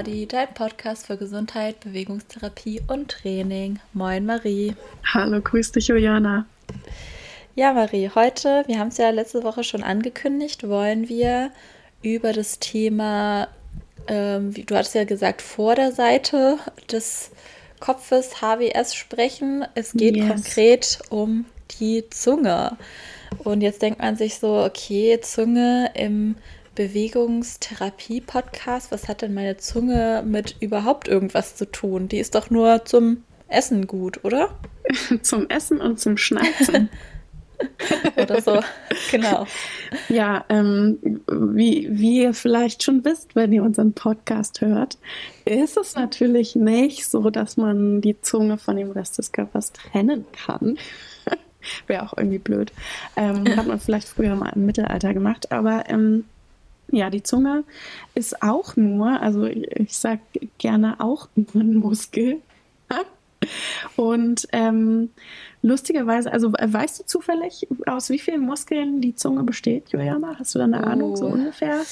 Body, dein Podcast für Gesundheit, Bewegungstherapie und Training. Moin Marie. Hallo, grüß dich, Juliana. Ja, Marie, heute, wir haben es ja letzte Woche schon angekündigt, wollen wir über das Thema, ähm, wie du hattest ja gesagt, vor der Seite des Kopfes HWS sprechen. Es geht yes. konkret um die Zunge. Und jetzt denkt man sich so, okay, Zunge im Bewegungstherapie-Podcast. Was hat denn meine Zunge mit überhaupt irgendwas zu tun? Die ist doch nur zum Essen gut, oder? zum Essen und zum Schneiden. oder so, genau. Ja, ähm, wie, wie ihr vielleicht schon wisst, wenn ihr unseren Podcast hört, ist es natürlich nicht so, dass man die Zunge von dem Rest des Körpers trennen kann. Wäre auch irgendwie blöd. Ähm, hat man vielleicht früher mal im Mittelalter gemacht, aber ähm, ja, die Zunge ist auch nur, also ich sage gerne auch nur ein Muskel. Und ähm, lustigerweise, also weißt du zufällig, aus wie vielen Muskeln die Zunge besteht, Juliana? Hast du da eine oh. Ahnung so ungefähr?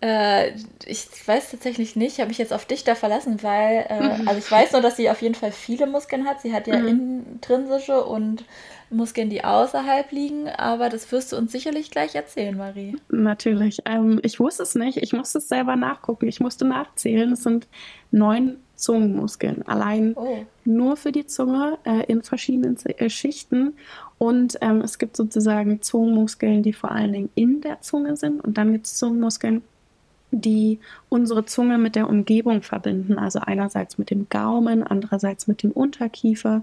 Äh, ich weiß tatsächlich nicht. Ich habe mich jetzt auf dich da verlassen, weil, äh, mhm. also ich weiß nur, dass sie auf jeden Fall viele Muskeln hat. Sie hat ja mhm. intrinsische und Muskeln, die außerhalb liegen, aber das wirst du uns sicherlich gleich erzählen, Marie. Natürlich. Ähm, ich wusste es nicht. Ich musste es selber nachgucken. Ich musste nachzählen. Es sind neun Zungenmuskeln. Allein oh. nur für die Zunge äh, in verschiedenen äh, Schichten. Und ähm, es gibt sozusagen Zungenmuskeln, die vor allen Dingen in der Zunge sind. Und dann gibt es Zungenmuskeln, die unsere Zunge mit der Umgebung verbinden. Also einerseits mit dem Gaumen, andererseits mit dem Unterkiefer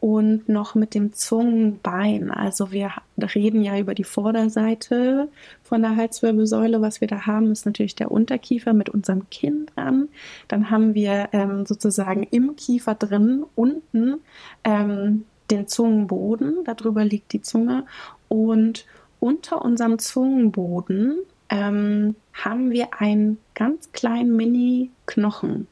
und noch mit dem Zungenbein. Also wir reden ja über die Vorderseite von der Halswirbelsäule. Was wir da haben, ist natürlich der Unterkiefer mit unserem Kinn dran. Dann haben wir ähm, sozusagen im Kiefer drin unten ähm, den Zungenboden. Darüber liegt die Zunge und unter unserem Zungenboden ähm, haben wir einen ganz kleinen Mini-Knochen,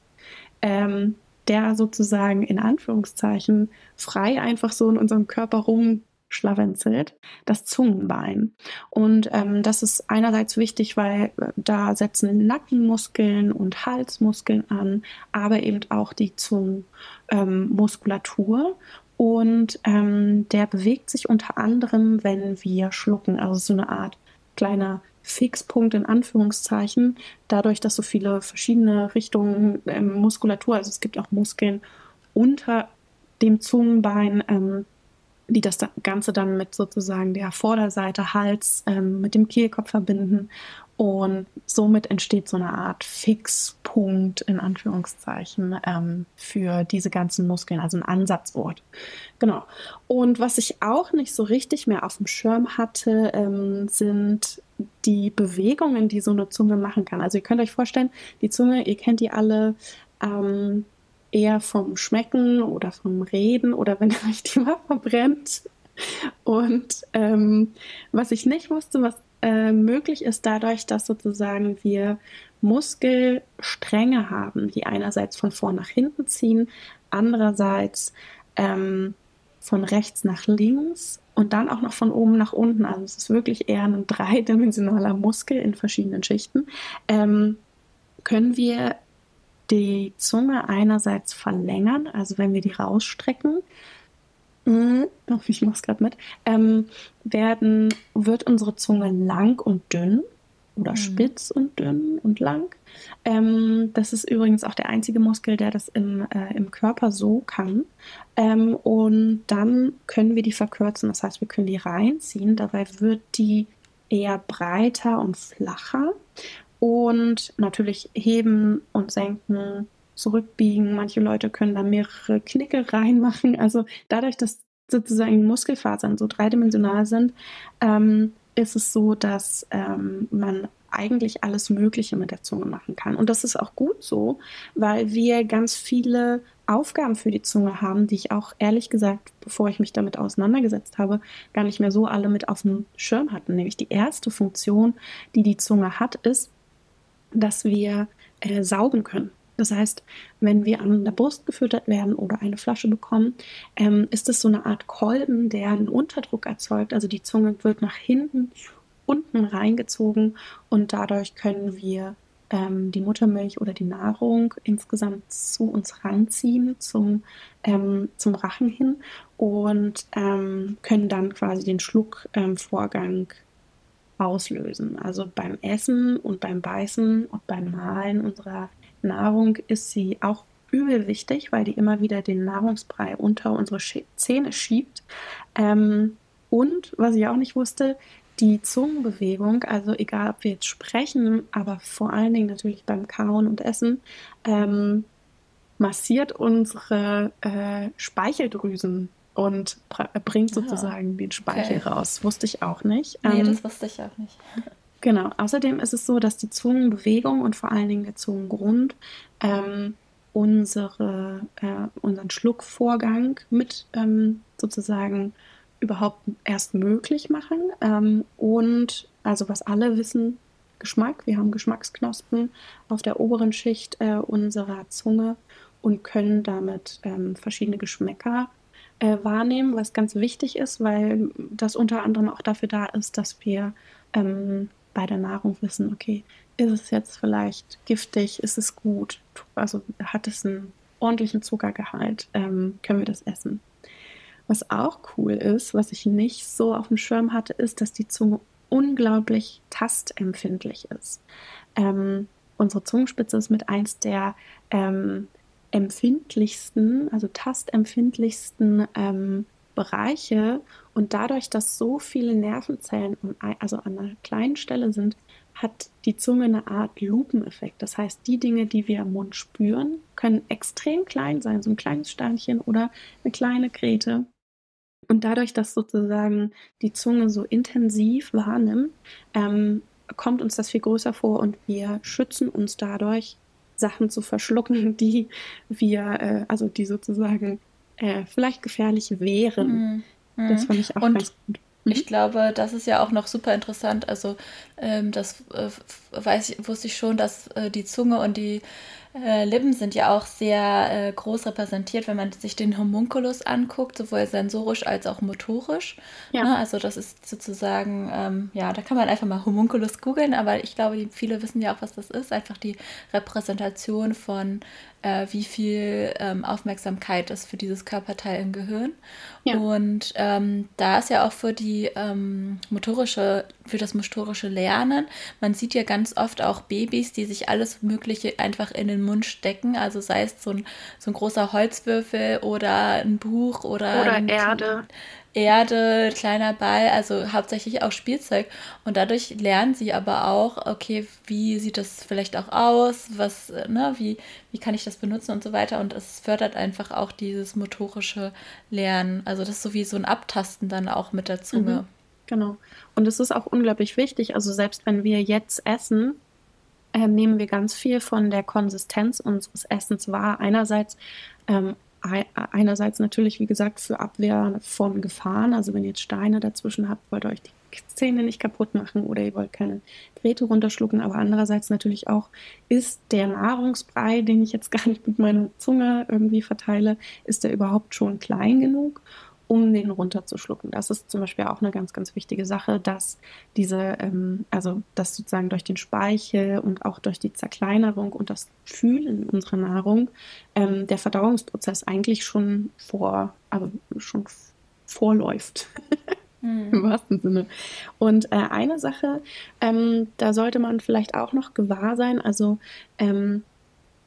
ähm, der sozusagen in Anführungszeichen frei einfach so in unserem Körper rumschlawenzelt, das Zungenbein. Und ähm, das ist einerseits wichtig, weil äh, da setzen Nackenmuskeln und Halsmuskeln an, aber eben auch die Zungenmuskulatur. und ähm, der bewegt sich unter anderem, wenn wir schlucken, also so eine Art kleiner Fixpunkt in Anführungszeichen, dadurch, dass so viele verschiedene Richtungen ähm, Muskulatur, also es gibt auch Muskeln unter dem Zungenbein, ähm, die das Ganze dann mit sozusagen der Vorderseite Hals ähm, mit dem Kehlkopf verbinden und somit entsteht so eine Art Fixpunkt in Anführungszeichen ähm, für diese ganzen Muskeln, also ein Ansatzort. Genau. Und was ich auch nicht so richtig mehr auf dem Schirm hatte, ähm, sind die Bewegungen, die so eine Zunge machen kann. Also ihr könnt euch vorstellen, die Zunge, ihr kennt die alle. Ähm, eher vom Schmecken oder vom Reden oder wenn euch die mal verbrennt. Und ähm, was ich nicht wusste, was äh, möglich ist dadurch, dass sozusagen wir Muskelstränge haben, die einerseits von vorn nach hinten ziehen, andererseits ähm, von rechts nach links und dann auch noch von oben nach unten. Also es ist wirklich eher ein dreidimensionaler Muskel in verschiedenen Schichten. Ähm, können wir die Zunge einerseits verlängern, also wenn wir die rausstrecken, oh, ich mache es gerade mit, ähm, werden, wird unsere Zunge lang und dünn oder mhm. spitz und dünn und lang. Ähm, das ist übrigens auch der einzige Muskel, der das im, äh, im Körper so kann. Ähm, und dann können wir die verkürzen, das heißt, wir können die reinziehen. Dabei wird die eher breiter und flacher und natürlich heben und senken, zurückbiegen. Manche Leute können da mehrere Knicke reinmachen. Also dadurch, dass sozusagen Muskelfasern so dreidimensional sind, ähm, ist es so, dass ähm, man eigentlich alles Mögliche mit der Zunge machen kann. Und das ist auch gut so, weil wir ganz viele Aufgaben für die Zunge haben, die ich auch ehrlich gesagt, bevor ich mich damit auseinandergesetzt habe, gar nicht mehr so alle mit auf dem Schirm hatten. Nämlich die erste Funktion, die die Zunge hat, ist, dass wir äh, saugen können. Das heißt, wenn wir an der Brust gefüttert werden oder eine Flasche bekommen, ähm, ist es so eine Art Kolben, der einen Unterdruck erzeugt. Also die Zunge wird nach hinten, unten reingezogen und dadurch können wir ähm, die Muttermilch oder die Nahrung insgesamt zu uns ranziehen, zum, ähm, zum Rachen hin und ähm, können dann quasi den Schluckvorgang auslösen. Also beim Essen und beim Beißen und beim Mahlen unserer Nahrung ist sie auch übel wichtig, weil die immer wieder den Nahrungsbrei unter unsere Zähne schiebt. Ähm, und was ich auch nicht wusste, die Zungenbewegung, also egal ob wir jetzt sprechen, aber vor allen Dingen natürlich beim Kauen und Essen, ähm, massiert unsere äh, Speicheldrüsen und bringt ah, sozusagen ah, den Speichel okay. raus. Wusste ich auch nicht. Nee, ähm, das wusste ich auch nicht. Genau. Außerdem ist es so, dass die Zungenbewegung und vor allen Dingen der Zungengrund ähm, unsere, äh, unseren Schluckvorgang mit ähm, sozusagen überhaupt erst möglich machen. Ähm, und also was alle wissen, Geschmack. Wir haben Geschmacksknospen auf der oberen Schicht äh, unserer Zunge und können damit ähm, verschiedene Geschmäcker äh, wahrnehmen, was ganz wichtig ist, weil das unter anderem auch dafür da ist, dass wir ähm, bei der Nahrung wissen, okay, ist es jetzt vielleicht giftig, ist es gut, also hat es einen ordentlichen Zuckergehalt, ähm, können wir das essen. Was auch cool ist, was ich nicht so auf dem Schirm hatte, ist, dass die Zunge unglaublich tastempfindlich ist. Ähm, unsere Zungenspitze ist mit eins der ähm, empfindlichsten, also tastempfindlichsten ähm, Bereiche und dadurch, dass so viele Nervenzellen also an einer kleinen Stelle sind, hat die Zunge eine Art Lupeneffekt. Das heißt, die Dinge, die wir im Mund spüren, können extrem klein sein, so ein kleines Steinchen oder eine kleine Krete. Und dadurch, dass sozusagen die Zunge so intensiv wahrnimmt, ähm, kommt uns das viel größer vor und wir schützen uns dadurch Sachen zu verschlucken, die wir, äh, also die sozusagen äh, vielleicht gefährlich wären. Mhm. Das fand ich auch Und ganz gut. Mhm. Ich glaube, das ist ja auch noch super interessant. Also ähm, das äh, weiß ich, wusste ich schon, dass äh, die Zunge und die äh, Lippen sind ja auch sehr äh, groß repräsentiert, wenn man sich den Homunculus anguckt, sowohl sensorisch als auch motorisch. Ja. Ne? Also das ist sozusagen, ähm, ja, da kann man einfach mal Homunculus googeln, aber ich glaube, die, viele wissen ja auch, was das ist. Einfach die Repräsentation von äh, wie viel ähm, Aufmerksamkeit ist für dieses Körperteil im Gehirn. Ja. Und ähm, da ist ja auch für die ähm, motorische, für das motorische Lernen, man sieht ja ganz oft auch Babys, die sich alles Mögliche einfach in den Mund stecken. Also sei es so ein, so ein großer Holzwürfel oder ein Buch oder, oder Erde. Erde, kleiner Ball, also hauptsächlich auch Spielzeug. Und dadurch lernen sie aber auch, okay, wie sieht das vielleicht auch aus, was, ne, wie, wie kann ich das benutzen und so weiter. Und es fördert einfach auch dieses motorische Lernen. Also das ist so wie so ein Abtasten dann auch mit der Zunge. Mhm, genau. Und es ist auch unglaublich wichtig. Also selbst wenn wir jetzt essen, äh, nehmen wir ganz viel von der Konsistenz unseres Essens wahr. Einerseits ähm, einerseits natürlich, wie gesagt, für Abwehr von Gefahren. Also wenn ihr jetzt Steine dazwischen habt, wollt ihr euch die Zähne nicht kaputt machen oder ihr wollt keine Drähte runterschlucken. Aber andererseits natürlich auch, ist der Nahrungsbrei, den ich jetzt gar nicht mit meiner Zunge irgendwie verteile, ist der überhaupt schon klein genug? Um den runterzuschlucken. Das ist zum Beispiel auch eine ganz, ganz wichtige Sache, dass diese, ähm, also dass sozusagen durch den Speichel und auch durch die Zerkleinerung und das Fühlen unserer Nahrung ähm, der Verdauungsprozess eigentlich schon vor, also schon vorläuft. Mhm. Im wahrsten Sinne. Und äh, eine Sache, ähm, da sollte man vielleicht auch noch gewahr sein, also ähm,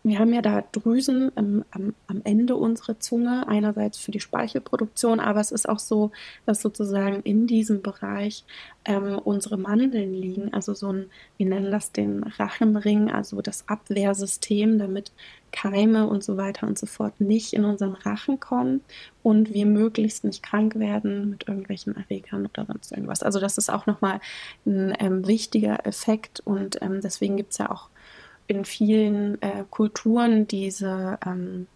wir haben ja da Drüsen ähm, am, am, Ende unserer Zunge, einerseits für die Speichelproduktion, aber es ist auch so, dass sozusagen in diesem Bereich ähm, unsere Mandeln liegen, also so ein, wir nennen das den Rachenring, also das Abwehrsystem, damit Keime und so weiter und so fort nicht in unseren Rachen kommen und wir möglichst nicht krank werden mit irgendwelchen Erregern oder sonst irgendwas. Also das ist auch nochmal ein ähm, wichtiger Effekt und ähm, deswegen gibt es ja auch in vielen äh, Kulturen diese, ähm,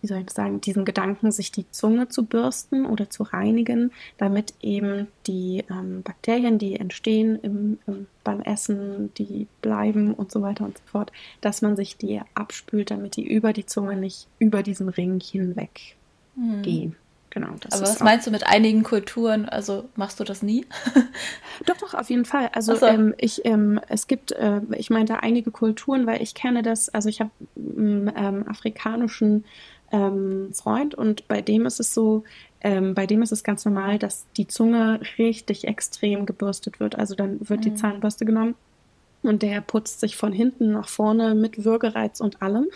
wie soll ich sagen, diesen Gedanken, sich die Zunge zu bürsten oder zu reinigen, damit eben die ähm, Bakterien, die entstehen im, im, beim Essen, die bleiben und so weiter und so fort, dass man sich die abspült, damit die über die Zunge nicht über diesen Ring hinweg hm. gehen. Genau, Aber was meinst du mit einigen Kulturen? Also machst du das nie? doch, doch, auf jeden Fall. Also so. ähm, ich, ähm, es gibt, äh, ich meinte einige Kulturen, weil ich kenne das, also ich habe einen ähm, afrikanischen ähm, Freund und bei dem ist es so, ähm, bei dem ist es ganz normal, dass die Zunge richtig extrem gebürstet wird. Also dann wird mhm. die Zahnbürste genommen und der putzt sich von hinten nach vorne mit Würgereiz und allem.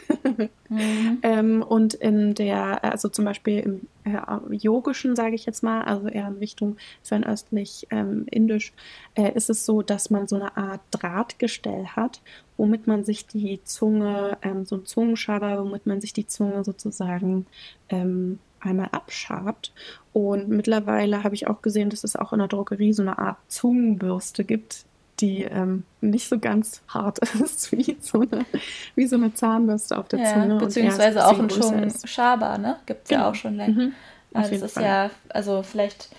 mhm. ähm, und in der, also zum Beispiel im äh, Yogischen, sage ich jetzt mal, also eher in Richtung fernöstlich ähm, indisch, äh, ist es so, dass man so eine Art Drahtgestell hat, womit man sich die Zunge, ähm, so ein Zungenschaber, womit man sich die Zunge sozusagen ähm, einmal abschabt. Und mittlerweile habe ich auch gesehen, dass es auch in der Drogerie so eine Art Zungenbürste gibt, die ähm, nicht so ganz hart ist wie so eine, wie so eine Zahnbürste auf der ja, Zunge. Beziehungsweise auch ein Schaber, ne? Gibt es ja. ja. auch schon länger. Mhm, also das ist Fall. ja, also vielleicht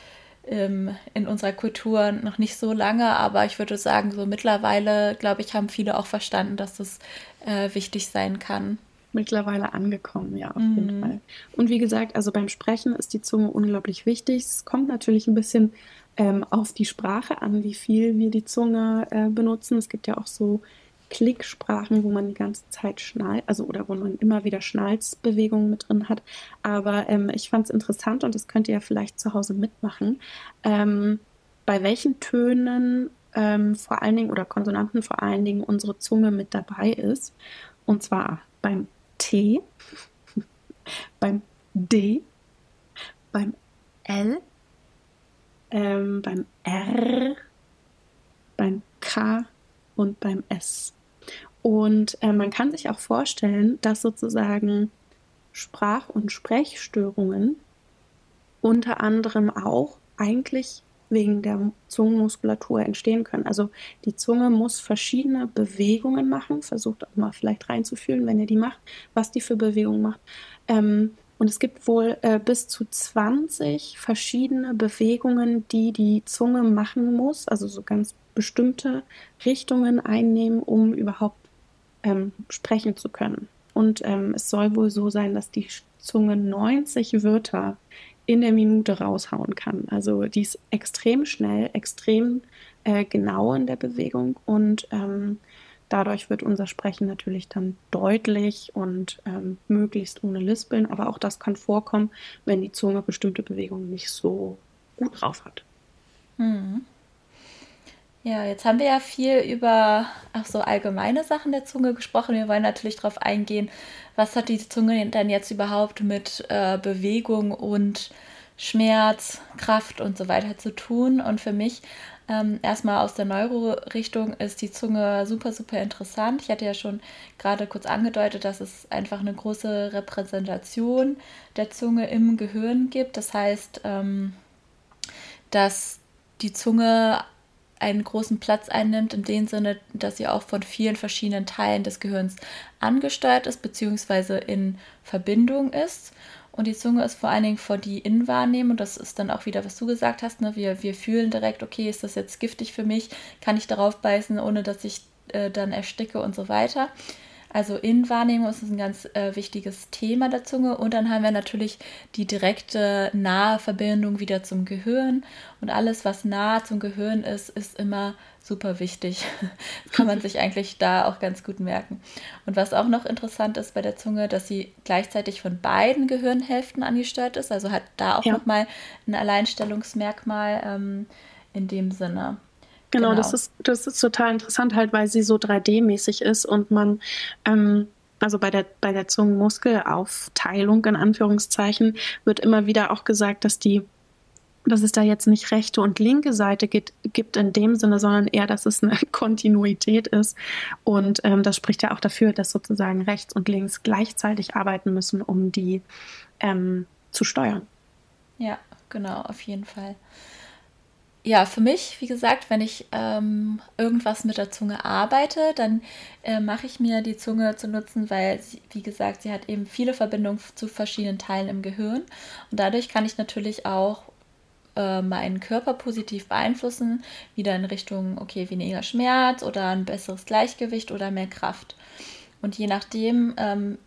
ähm, in unserer Kultur noch nicht so lange, aber ich würde sagen, so mittlerweile, glaube ich, haben viele auch verstanden, dass das äh, wichtig sein kann mittlerweile angekommen, ja, auf mhm. jeden Fall. Und wie gesagt, also beim Sprechen ist die Zunge unglaublich wichtig. Es kommt natürlich ein bisschen ähm, auf die Sprache an, wie viel wir die Zunge äh, benutzen. Es gibt ja auch so Klicksprachen, wo man die ganze Zeit schnallt, also oder wo man immer wieder Schnalzbewegungen mit drin hat. Aber ähm, ich fand es interessant und das könnt ihr ja vielleicht zu Hause mitmachen. Ähm, bei welchen Tönen ähm, vor allen Dingen oder Konsonanten vor allen Dingen unsere Zunge mit dabei ist. Und zwar beim T, beim D, beim L, ähm, beim R, beim K und beim S. Und äh, man kann sich auch vorstellen, dass sozusagen Sprach- und Sprechstörungen unter anderem auch eigentlich wegen der Zungenmuskulatur entstehen können. Also die Zunge muss verschiedene Bewegungen machen. Versucht auch mal vielleicht reinzufühlen, wenn ihr die macht, was die für Bewegungen macht. Ähm, und es gibt wohl äh, bis zu 20 verschiedene Bewegungen, die die Zunge machen muss, also so ganz bestimmte Richtungen einnehmen, um überhaupt ähm, sprechen zu können. Und ähm, es soll wohl so sein, dass die Zunge 90 Wörter in der Minute raushauen kann. Also die ist extrem schnell, extrem äh, genau in der Bewegung und ähm, dadurch wird unser Sprechen natürlich dann deutlich und ähm, möglichst ohne Lispeln. Aber auch das kann vorkommen, wenn die Zunge bestimmte Bewegungen nicht so gut drauf hat. Hm. Ja, jetzt haben wir ja viel über auch so allgemeine Sachen der Zunge gesprochen. Wir wollen natürlich darauf eingehen, was hat die Zunge denn jetzt überhaupt mit äh, Bewegung und Schmerz, Kraft und so weiter zu tun. Und für mich ähm, erstmal aus der Neuro-Richtung ist die Zunge super, super interessant. Ich hatte ja schon gerade kurz angedeutet, dass es einfach eine große Repräsentation der Zunge im Gehirn gibt. Das heißt, ähm, dass die Zunge einen großen Platz einnimmt, in dem Sinne, dass sie auch von vielen verschiedenen Teilen des Gehirns angesteuert ist, beziehungsweise in Verbindung ist. Und die Zunge ist vor allen Dingen vor die Innenwahrnehmung. Das ist dann auch wieder, was du gesagt hast. Ne? Wir, wir fühlen direkt, okay, ist das jetzt giftig für mich? Kann ich darauf beißen, ohne dass ich äh, dann ersticke und so weiter. Also Innenwahrnehmung ist ein ganz äh, wichtiges Thema der Zunge. Und dann haben wir natürlich die direkte nahe Verbindung wieder zum Gehirn. Und alles, was nah zum Gehirn ist, ist immer super wichtig. Kann man sich eigentlich da auch ganz gut merken. Und was auch noch interessant ist bei der Zunge, dass sie gleichzeitig von beiden Gehirnhälften angesteuert ist. Also hat da auch ja. nochmal ein Alleinstellungsmerkmal ähm, in dem Sinne. Genau, genau, Das, ist, das ist total interessant halt, weil sie so 3D-mäßig ist und man, ähm, also bei der, bei der Zungenmuskelaufteilung in Anführungszeichen wird immer wieder auch gesagt, dass die dass es da jetzt nicht rechte und linke Seite gibt, gibt in dem Sinne, sondern eher, dass es eine Kontinuität ist. Und ähm, das spricht ja auch dafür, dass sozusagen rechts und links gleichzeitig arbeiten müssen, um die ähm, zu steuern. Ja, genau, auf jeden Fall. Ja, für mich, wie gesagt, wenn ich ähm, irgendwas mit der Zunge arbeite, dann äh, mache ich mir die Zunge zu nutzen, weil, sie, wie gesagt, sie hat eben viele Verbindungen zu verschiedenen Teilen im Gehirn. Und dadurch kann ich natürlich auch äh, meinen Körper positiv beeinflussen, wieder in Richtung, okay, weniger Schmerz oder ein besseres Gleichgewicht oder mehr Kraft. Und je nachdem, ähm,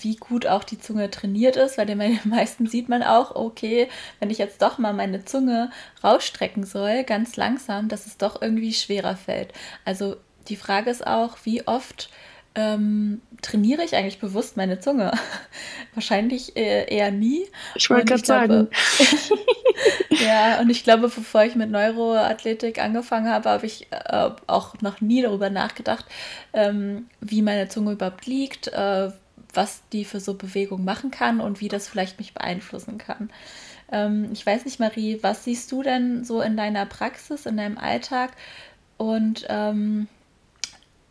wie gut auch die Zunge trainiert ist, weil den meisten sieht man auch, okay, wenn ich jetzt doch mal meine Zunge rausstrecken soll, ganz langsam, dass es doch irgendwie schwerer fällt. Also die Frage ist auch, wie oft ähm, trainiere ich eigentlich bewusst meine Zunge? Wahrscheinlich äh, eher nie. Ich wollte gerade sagen. ja, und ich glaube, bevor ich mit Neuroathletik angefangen habe, habe ich äh, auch noch nie darüber nachgedacht, ähm, wie meine Zunge überhaupt liegt, äh, was die für so Bewegungen machen kann und wie das vielleicht mich beeinflussen kann. Ähm, ich weiß nicht, Marie, was siehst du denn so in deiner Praxis, in deinem Alltag und ähm,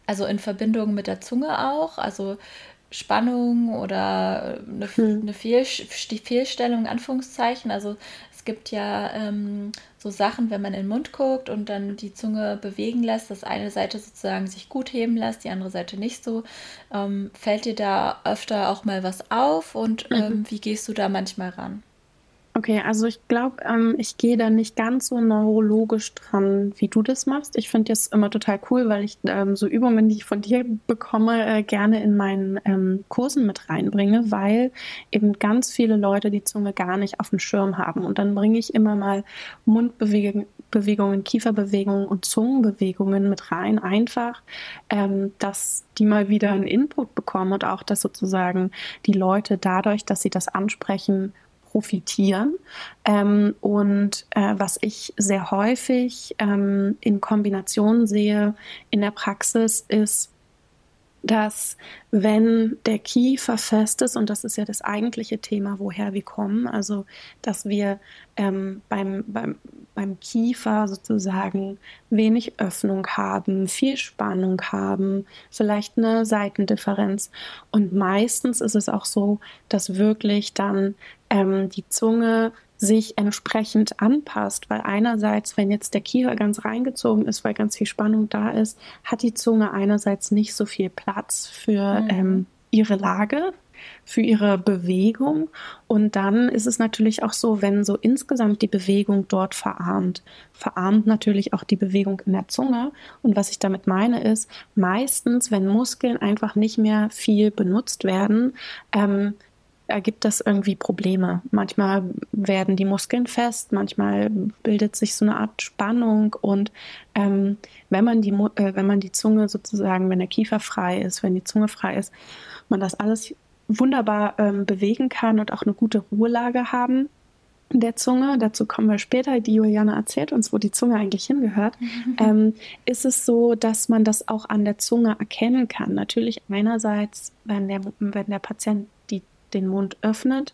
also in Verbindung mit der Zunge auch, also Spannung oder eine, hm. eine Fehl, Fehlstellung, Anführungszeichen. Also es gibt ja ähm, so Sachen, wenn man in den Mund guckt und dann die Zunge bewegen lässt, dass eine Seite sozusagen sich gut heben lässt, die andere Seite nicht so. Ähm, fällt dir da öfter auch mal was auf und mhm. ähm, wie gehst du da manchmal ran? Okay, also ich glaube, ähm, ich gehe da nicht ganz so neurologisch dran, wie du das machst. Ich finde das immer total cool, weil ich ähm, so Übungen, die ich von dir bekomme, äh, gerne in meinen ähm, Kursen mit reinbringe, weil eben ganz viele Leute die Zunge gar nicht auf dem Schirm haben. Und dann bringe ich immer mal Mundbewegungen, Kieferbewegungen und Zungenbewegungen mit rein, einfach, ähm, dass die mal wieder einen Input bekommen und auch, dass sozusagen die Leute dadurch, dass sie das ansprechen, profitieren. Ähm, und äh, was ich sehr häufig ähm, in Kombination sehe in der Praxis ist, dass wenn der Kiefer fest ist, und das ist ja das eigentliche Thema, woher wir kommen, also dass wir ähm, beim, beim, beim Kiefer sozusagen wenig Öffnung haben, viel Spannung haben, vielleicht eine Seitendifferenz. Und meistens ist es auch so, dass wirklich dann ähm, die Zunge sich entsprechend anpasst, weil einerseits, wenn jetzt der Kiefer ganz reingezogen ist, weil ganz viel Spannung da ist, hat die Zunge einerseits nicht so viel Platz für mhm. ähm, ihre Lage, für ihre Bewegung. Und dann ist es natürlich auch so, wenn so insgesamt die Bewegung dort verarmt, verarmt natürlich auch die Bewegung in der Zunge. Und was ich damit meine ist, meistens, wenn Muskeln einfach nicht mehr viel benutzt werden, ähm, ergibt das irgendwie Probleme. Manchmal werden die Muskeln fest, manchmal bildet sich so eine Art Spannung und ähm, wenn man die äh, wenn man die Zunge sozusagen, wenn der Kiefer frei ist, wenn die Zunge frei ist, man das alles wunderbar ähm, bewegen kann und auch eine gute Ruhelage haben der Zunge, dazu kommen wir später, die Juliane erzählt uns, wo die Zunge eigentlich hingehört, mhm. ähm, ist es so, dass man das auch an der Zunge erkennen kann. Natürlich einerseits, wenn der, wenn der Patient den Mund öffnet,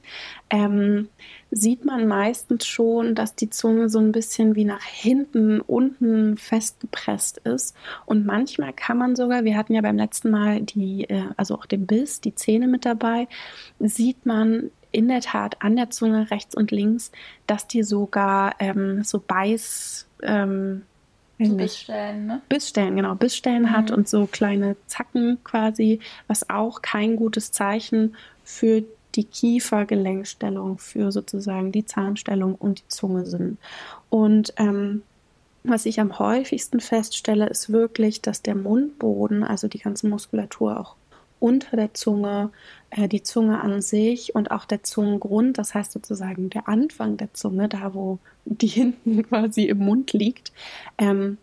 ähm, sieht man meistens schon, dass die Zunge so ein bisschen wie nach hinten, unten festgepresst ist. Und manchmal kann man sogar, wir hatten ja beim letzten Mal die, äh, also auch den Biss, die Zähne mit dabei, sieht man in der Tat an der Zunge rechts und links, dass die sogar ähm, so Beiß, ähm, so Bissstellen, ne? Bissstellen, genau, Bissstellen mhm. hat und so kleine Zacken quasi, was auch kein gutes Zeichen für die Kiefergelenkstellung, für sozusagen die Zahnstellung und die Zunge sind. Und ähm, was ich am häufigsten feststelle, ist wirklich, dass der Mundboden, also die ganze Muskulatur auch unter der Zunge, äh, die Zunge an sich und auch der Zungengrund, das heißt sozusagen der Anfang der Zunge, da wo die hinten quasi im Mund liegt, ähm,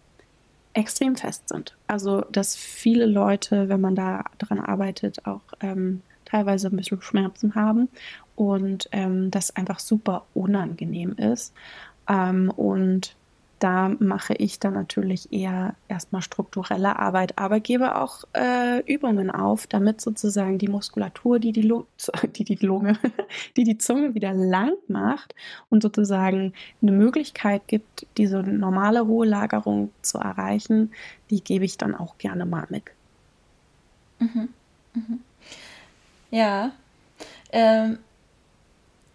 extrem fest sind. Also, dass viele Leute, wenn man da dran arbeitet, auch ähm, teilweise ein bisschen Schmerzen haben und ähm, das einfach super unangenehm ist. Ähm, und da mache ich dann natürlich eher erstmal strukturelle Arbeit, aber gebe auch äh, Übungen auf, damit sozusagen die Muskulatur, die die, die die Lunge, die die Zunge wieder lang macht und sozusagen eine Möglichkeit gibt, diese normale Ruhelagerung zu erreichen, die gebe ich dann auch gerne mal mit. Mhm. Mhm. Ja. Ähm,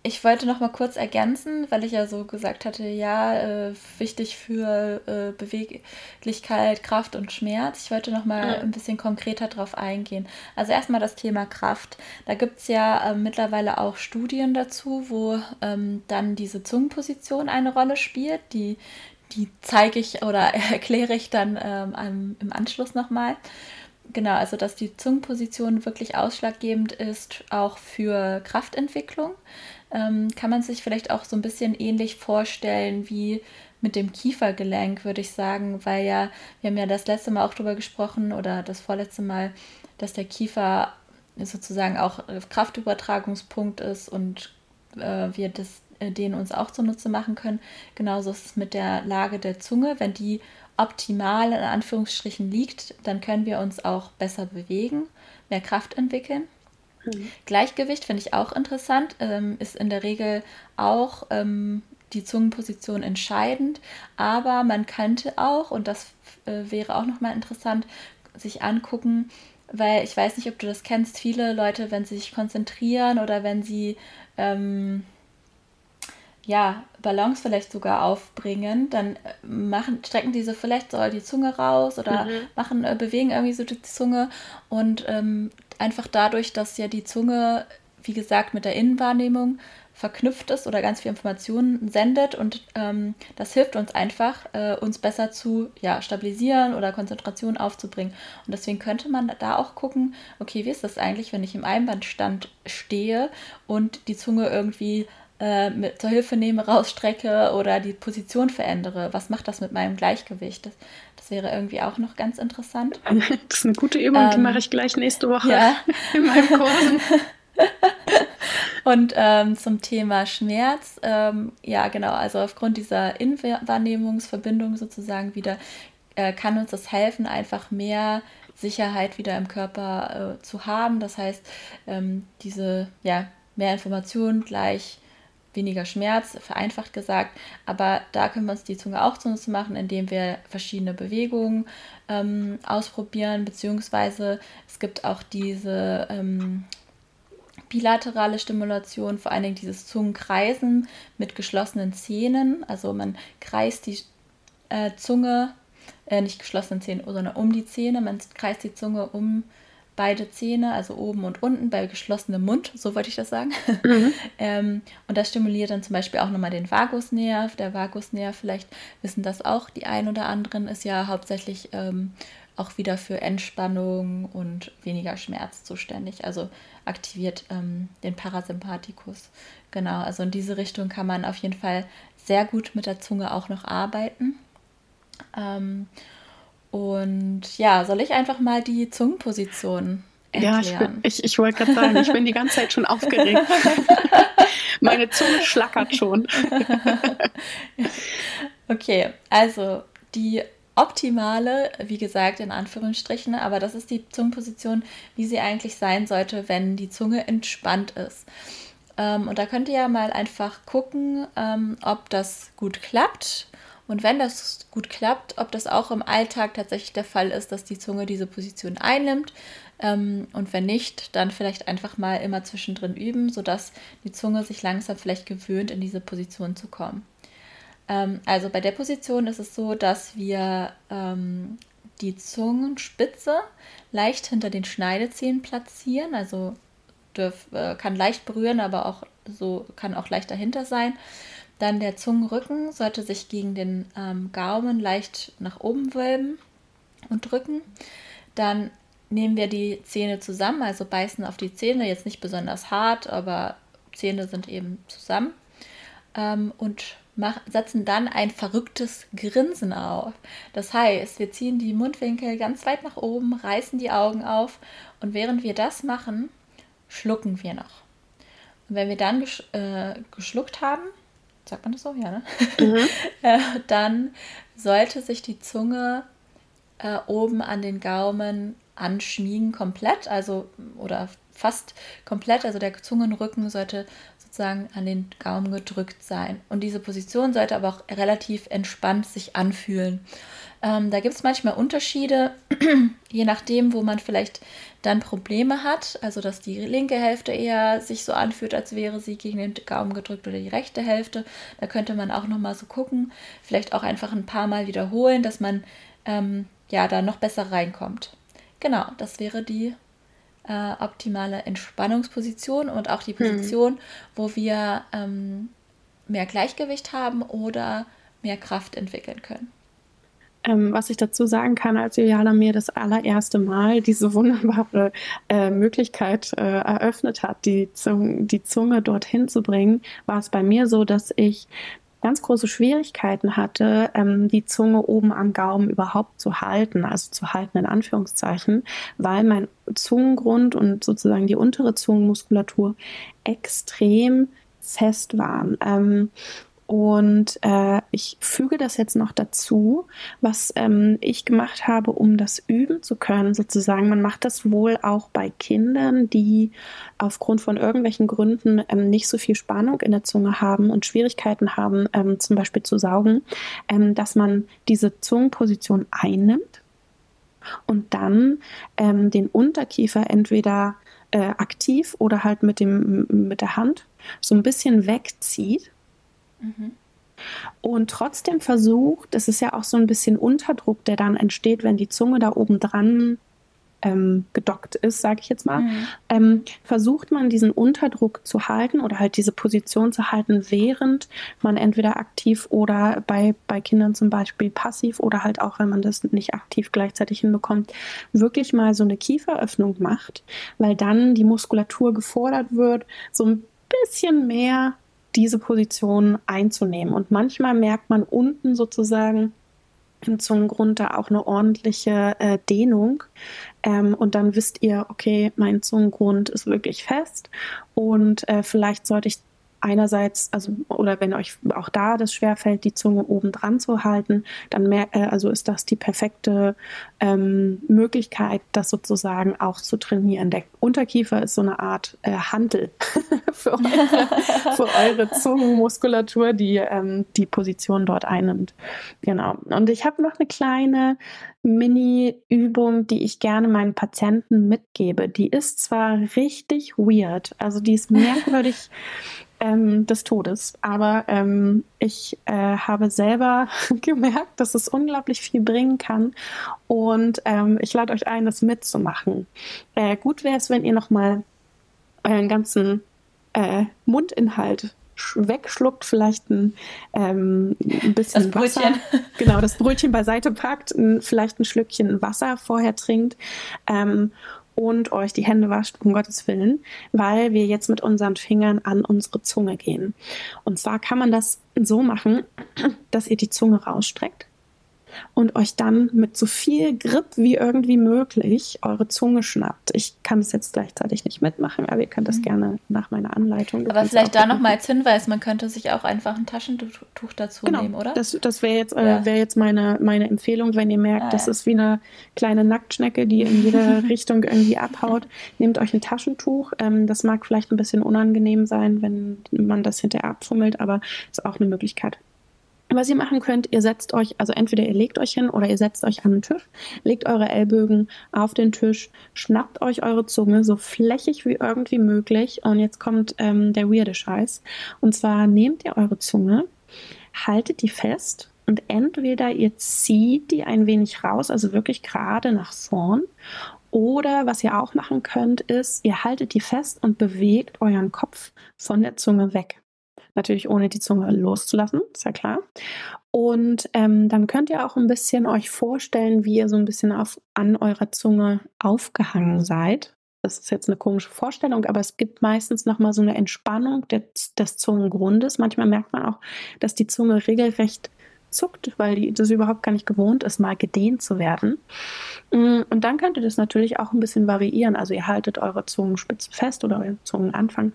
ich wollte noch mal kurz ergänzen, weil ich ja so gesagt hatte, ja, äh, wichtig für äh, Beweglichkeit, Kraft und Schmerz. Ich wollte noch mal ja. ein bisschen konkreter drauf eingehen. Also erstmal das Thema Kraft. Da gibt es ja äh, mittlerweile auch Studien dazu, wo ähm, dann diese Zungenposition eine Rolle spielt. Die, die zeige ich oder erkläre ich dann ähm, im Anschluss noch mal genau, also dass die Zungenposition wirklich ausschlaggebend ist, auch für Kraftentwicklung. Ähm, kann man sich vielleicht auch so ein bisschen ähnlich vorstellen wie mit dem Kiefergelenk, würde ich sagen, weil ja, wir haben ja das letzte Mal auch darüber gesprochen oder das vorletzte Mal, dass der Kiefer sozusagen auch Kraftübertragungspunkt ist und äh, wir das, äh, den uns auch zunutze machen können. Genauso ist es mit der Lage der Zunge. Wenn die optimal in Anführungsstrichen liegt, dann können wir uns auch besser bewegen, mehr Kraft entwickeln. Mhm. Gleichgewicht finde ich auch interessant, ähm, ist in der Regel auch ähm, die Zungenposition entscheidend, aber man könnte auch, und das äh, wäre auch nochmal interessant, sich angucken, weil ich weiß nicht, ob du das kennst, viele Leute, wenn sie sich konzentrieren oder wenn sie ähm, ja, Balance vielleicht sogar aufbringen, dann äh, machen, strecken diese vielleicht so die Zunge raus oder mhm. machen, äh, bewegen irgendwie so die Zunge und ähm, einfach dadurch, dass ja die Zunge, wie gesagt, mit der Innenwahrnehmung verknüpft ist oder ganz viel Informationen sendet und ähm, das hilft uns einfach, äh, uns besser zu ja, stabilisieren oder Konzentration aufzubringen. Und deswegen könnte man da auch gucken, okay, wie ist das eigentlich, wenn ich im Einbandstand stehe und die Zunge irgendwie äh, mit, zur Hilfe nehme, rausstrecke oder die Position verändere. Was macht das mit meinem Gleichgewicht? Das, das wäre irgendwie auch noch ganz interessant. Das ist eine gute Übung, ähm, die mache ich gleich nächste Woche ja. in meinem Kurs. Und ähm, zum Thema Schmerz, ähm, ja genau, also aufgrund dieser Innenwahrnehmungsverbindung sozusagen wieder, äh, kann uns das helfen, einfach mehr Sicherheit wieder im Körper äh, zu haben. Das heißt, ähm, diese, ja, mehr Informationen gleich weniger Schmerz, vereinfacht gesagt. Aber da können wir uns die Zunge auch zunutze machen, indem wir verschiedene Bewegungen ähm, ausprobieren, beziehungsweise es gibt auch diese ähm, bilaterale Stimulation, vor allen Dingen dieses Zungenkreisen mit geschlossenen Zähnen. Also man kreist die äh, Zunge, äh, nicht geschlossenen Zähne, sondern um die Zähne, man kreist die Zunge um beide Zähne, also oben und unten, bei geschlossenem Mund, so wollte ich das sagen. Mhm. ähm, und das stimuliert dann zum Beispiel auch nochmal den Vagusnerv. Der Vagusnerv, vielleicht wissen das auch die ein oder anderen, ist ja hauptsächlich ähm, auch wieder für Entspannung und weniger Schmerz zuständig. Also aktiviert ähm, den Parasympathikus. Genau, also in diese Richtung kann man auf jeden Fall sehr gut mit der Zunge auch noch arbeiten. Ähm, und ja, soll ich einfach mal die Zungenposition erklären? Ja, ich, bin, ich, ich wollte gerade sagen, ich bin die ganze Zeit schon aufgeregt. Meine Zunge schlackert schon. okay, also die optimale, wie gesagt, in Anführungsstrichen, aber das ist die Zungenposition, wie sie eigentlich sein sollte, wenn die Zunge entspannt ist. Ähm, und da könnt ihr ja mal einfach gucken, ähm, ob das gut klappt und wenn das gut klappt, ob das auch im Alltag tatsächlich der Fall ist, dass die Zunge diese Position einnimmt. Ähm, und wenn nicht, dann vielleicht einfach mal immer zwischendrin üben, sodass die Zunge sich langsam vielleicht gewöhnt, in diese Position zu kommen. Ähm, also bei der Position ist es so, dass wir ähm, die Zungenspitze leicht hinter den Schneidezähnen platzieren. Also dürf, äh, kann leicht berühren, aber auch so kann auch leicht dahinter sein. Dann der Zungenrücken sollte sich gegen den ähm, Gaumen leicht nach oben wölben und drücken. Dann nehmen wir die Zähne zusammen, also beißen auf die Zähne, jetzt nicht besonders hart, aber Zähne sind eben zusammen. Ähm, und mach, setzen dann ein verrücktes Grinsen auf. Das heißt, wir ziehen die Mundwinkel ganz weit nach oben, reißen die Augen auf und während wir das machen, schlucken wir noch. Und wenn wir dann gesch äh, geschluckt haben, sagt man das so? Ja, ne? Mhm. Äh, dann sollte sich die Zunge äh, oben an den Gaumen anschmiegen, komplett, also oder fast komplett. Also der Zungenrücken sollte sozusagen an den Gaumen gedrückt sein. Und diese Position sollte aber auch relativ entspannt sich anfühlen. Ähm, da gibt es manchmal Unterschiede, je nachdem, wo man vielleicht dann Probleme hat. Also, dass die linke Hälfte eher sich so anfühlt, als wäre sie gegen den Gaumen gedrückt oder die rechte Hälfte. Da könnte man auch nochmal so gucken. Vielleicht auch einfach ein paar Mal wiederholen, dass man ähm, ja da noch besser reinkommt. Genau, das wäre die äh, optimale Entspannungsposition und auch die hm. Position, hm. wo wir ähm, mehr Gleichgewicht haben oder mehr Kraft entwickeln können. Ähm, was ich dazu sagen kann, als Juliana mir das allererste Mal diese wunderbare äh, Möglichkeit äh, eröffnet hat, die, Zunge, die Zunge dorthin zu bringen, war es bei mir so, dass ich ganz große Schwierigkeiten hatte, ähm, die Zunge oben am Gaumen überhaupt zu halten, also zu halten in Anführungszeichen, weil mein Zungengrund und sozusagen die untere Zungenmuskulatur extrem fest waren. Ähm, und äh, ich füge das jetzt noch dazu, was ähm, ich gemacht habe, um das üben zu können, sozusagen. Man macht das wohl auch bei Kindern, die aufgrund von irgendwelchen Gründen ähm, nicht so viel Spannung in der Zunge haben und Schwierigkeiten haben, ähm, zum Beispiel zu saugen, ähm, dass man diese Zungenposition einnimmt und dann ähm, den Unterkiefer entweder äh, aktiv oder halt mit, dem, mit der Hand so ein bisschen wegzieht Mhm. Und trotzdem versucht, es ist ja auch so ein bisschen Unterdruck, der dann entsteht, wenn die Zunge da oben dran ähm, gedockt ist, sage ich jetzt mal, mhm. ähm, versucht man diesen Unterdruck zu halten oder halt diese Position zu halten, während man entweder aktiv oder bei, bei Kindern zum Beispiel passiv oder halt auch, wenn man das nicht aktiv gleichzeitig hinbekommt, wirklich mal so eine Kieferöffnung macht, weil dann die Muskulatur gefordert wird, so ein bisschen mehr diese Position einzunehmen. Und manchmal merkt man unten sozusagen im Zungengrund da auch eine ordentliche äh, Dehnung. Ähm, und dann wisst ihr, okay, mein Zungengrund ist wirklich fest und äh, vielleicht sollte ich einerseits, also oder wenn euch auch da das schwerfällt, die Zunge oben dran zu halten, dann mehr, äh, also ist das die perfekte ähm, Möglichkeit, das sozusagen auch zu trainieren. Der Unterkiefer ist so eine Art äh, Handel für, eure, für eure Zungenmuskulatur, die ähm, die Position dort einnimmt. Genau. Und ich habe noch eine kleine Mini-Übung, die ich gerne meinen Patienten mitgebe. Die ist zwar richtig weird, also die ist merkwürdig ähm, des Todes. Aber ähm, ich äh, habe selber gemerkt, dass es unglaublich viel bringen kann. Und ähm, ich lade euch ein, das mitzumachen. Äh, gut wäre es, wenn ihr nochmal euren ganzen äh, Mundinhalt wegschluckt, vielleicht ein, ähm, ein bisschen das Wasser, genau, das Brötchen beiseite packt, ein, vielleicht ein Schlückchen Wasser vorher trinkt ähm, und euch die Hände wascht, um Gottes Willen, weil wir jetzt mit unseren Fingern an unsere Zunge gehen. Und zwar kann man das so machen, dass ihr die Zunge rausstreckt und euch dann mit so viel Grip wie irgendwie möglich eure Zunge schnappt. Ich kann es jetzt gleichzeitig nicht mitmachen, aber ihr könnt das mhm. gerne nach meiner Anleitung. Aber vielleicht da nochmal als Hinweis, man könnte sich auch einfach ein Taschentuch dazu genau, nehmen, oder? Das, das wäre jetzt, äh, wär jetzt meine, meine Empfehlung, wenn ihr merkt, ah, das ja. ist wie eine kleine Nacktschnecke, die in jede Richtung irgendwie abhaut. Nehmt euch ein Taschentuch. Ähm, das mag vielleicht ein bisschen unangenehm sein, wenn man das hinterher abfummelt, aber ist auch eine Möglichkeit. Was ihr machen könnt, ihr setzt euch, also entweder ihr legt euch hin oder ihr setzt euch an den Tisch, legt eure Ellbögen auf den Tisch, schnappt euch eure Zunge so flächig wie irgendwie möglich. Und jetzt kommt ähm, der weirde Scheiß. Und zwar nehmt ihr eure Zunge, haltet die fest und entweder ihr zieht die ein wenig raus, also wirklich gerade nach vorn, oder was ihr auch machen könnt, ist, ihr haltet die fest und bewegt euren Kopf von der Zunge weg. Natürlich ohne die Zunge loszulassen, ist ja klar. Und ähm, dann könnt ihr auch ein bisschen euch vorstellen, wie ihr so ein bisschen auf, an eurer Zunge aufgehangen seid. Das ist jetzt eine komische Vorstellung, aber es gibt meistens nochmal so eine Entspannung des, des Zungengrundes. Manchmal merkt man auch, dass die Zunge regelrecht zuckt, weil die das überhaupt gar nicht gewohnt ist, mal gedehnt zu werden. Mm, und dann könnt ihr das natürlich auch ein bisschen variieren. Also ihr haltet eure Zungenspitze fest oder euren Zungenanfang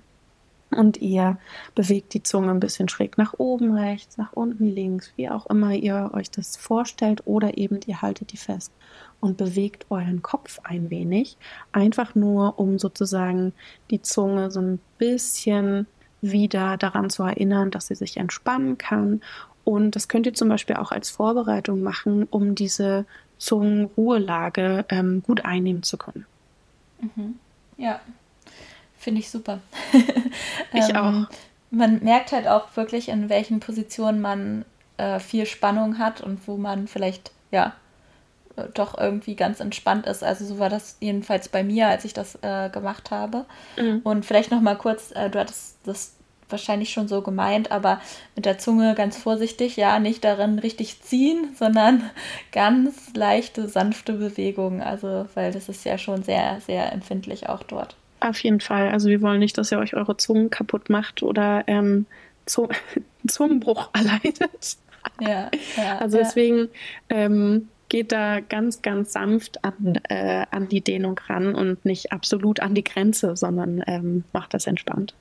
und ihr bewegt die Zunge ein bisschen schräg nach oben, rechts, nach unten, links, wie auch immer ihr euch das vorstellt. Oder eben ihr haltet die fest und bewegt euren Kopf ein wenig. Einfach nur, um sozusagen die Zunge so ein bisschen wieder daran zu erinnern, dass sie sich entspannen kann. Und das könnt ihr zum Beispiel auch als Vorbereitung machen, um diese Zungenruhelage ähm, gut einnehmen zu können. Mhm. Ja, finde ich super. ich ähm, auch. Man merkt halt auch wirklich, in welchen Positionen man äh, viel Spannung hat und wo man vielleicht, ja, äh, doch irgendwie ganz entspannt ist. Also so war das jedenfalls bei mir, als ich das äh, gemacht habe. Mhm. Und vielleicht noch mal kurz, äh, du hattest das wahrscheinlich schon so gemeint, aber mit der Zunge ganz vorsichtig, ja, nicht darin richtig ziehen, sondern ganz leichte, sanfte Bewegungen. Also, weil das ist ja schon sehr, sehr empfindlich auch dort. Auf jeden Fall. Also wir wollen nicht, dass ihr euch eure Zungen kaputt macht oder ähm, Zungenbruch erleidet. Ja, ja also ja. deswegen ähm, geht da ganz, ganz sanft an, äh, an die Dehnung ran und nicht absolut an die Grenze, sondern ähm, macht das entspannt.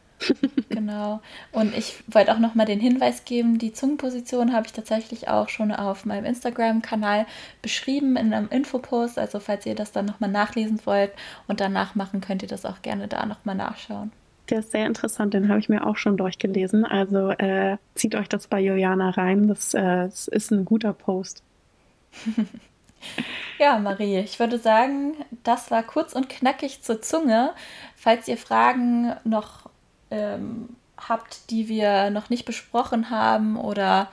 Genau. Und ich wollte auch noch mal den Hinweis geben, die Zungenposition habe ich tatsächlich auch schon auf meinem Instagram-Kanal beschrieben in einem Infopost. Also falls ihr das dann noch mal nachlesen wollt und danach machen, könnt ihr das auch gerne da noch mal nachschauen. Der ist sehr interessant, den habe ich mir auch schon durchgelesen. Also äh, zieht euch das bei Juliana rein. Das, äh, das ist ein guter Post. Ja, Marie, ich würde sagen, das war kurz und knackig zur Zunge. Falls ihr Fragen noch ähm, habt, die wir noch nicht besprochen haben oder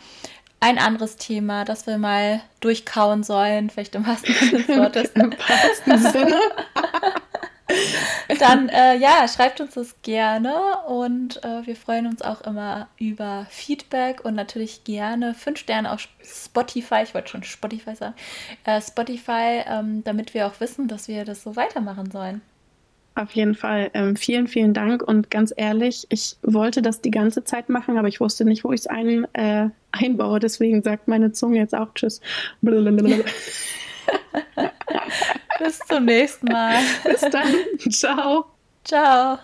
ein anderes Thema, das wir mal durchkauen sollen, vielleicht im wahrsten Sinne des Wortes. Im wahrsten Sinne. Dann äh, ja, schreibt uns das gerne und äh, wir freuen uns auch immer über Feedback und natürlich gerne fünf Sterne auf Spotify. Ich wollte schon Spotify sagen. Äh, Spotify, ähm, damit wir auch wissen, dass wir das so weitermachen sollen. Auf jeden Fall. Ähm, vielen, vielen Dank. Und ganz ehrlich, ich wollte das die ganze Zeit machen, aber ich wusste nicht, wo ich es ein, äh, einbaue. Deswegen sagt meine Zunge jetzt auch Tschüss. Bis zum nächsten Mal. Bis dann. Ciao. Ciao.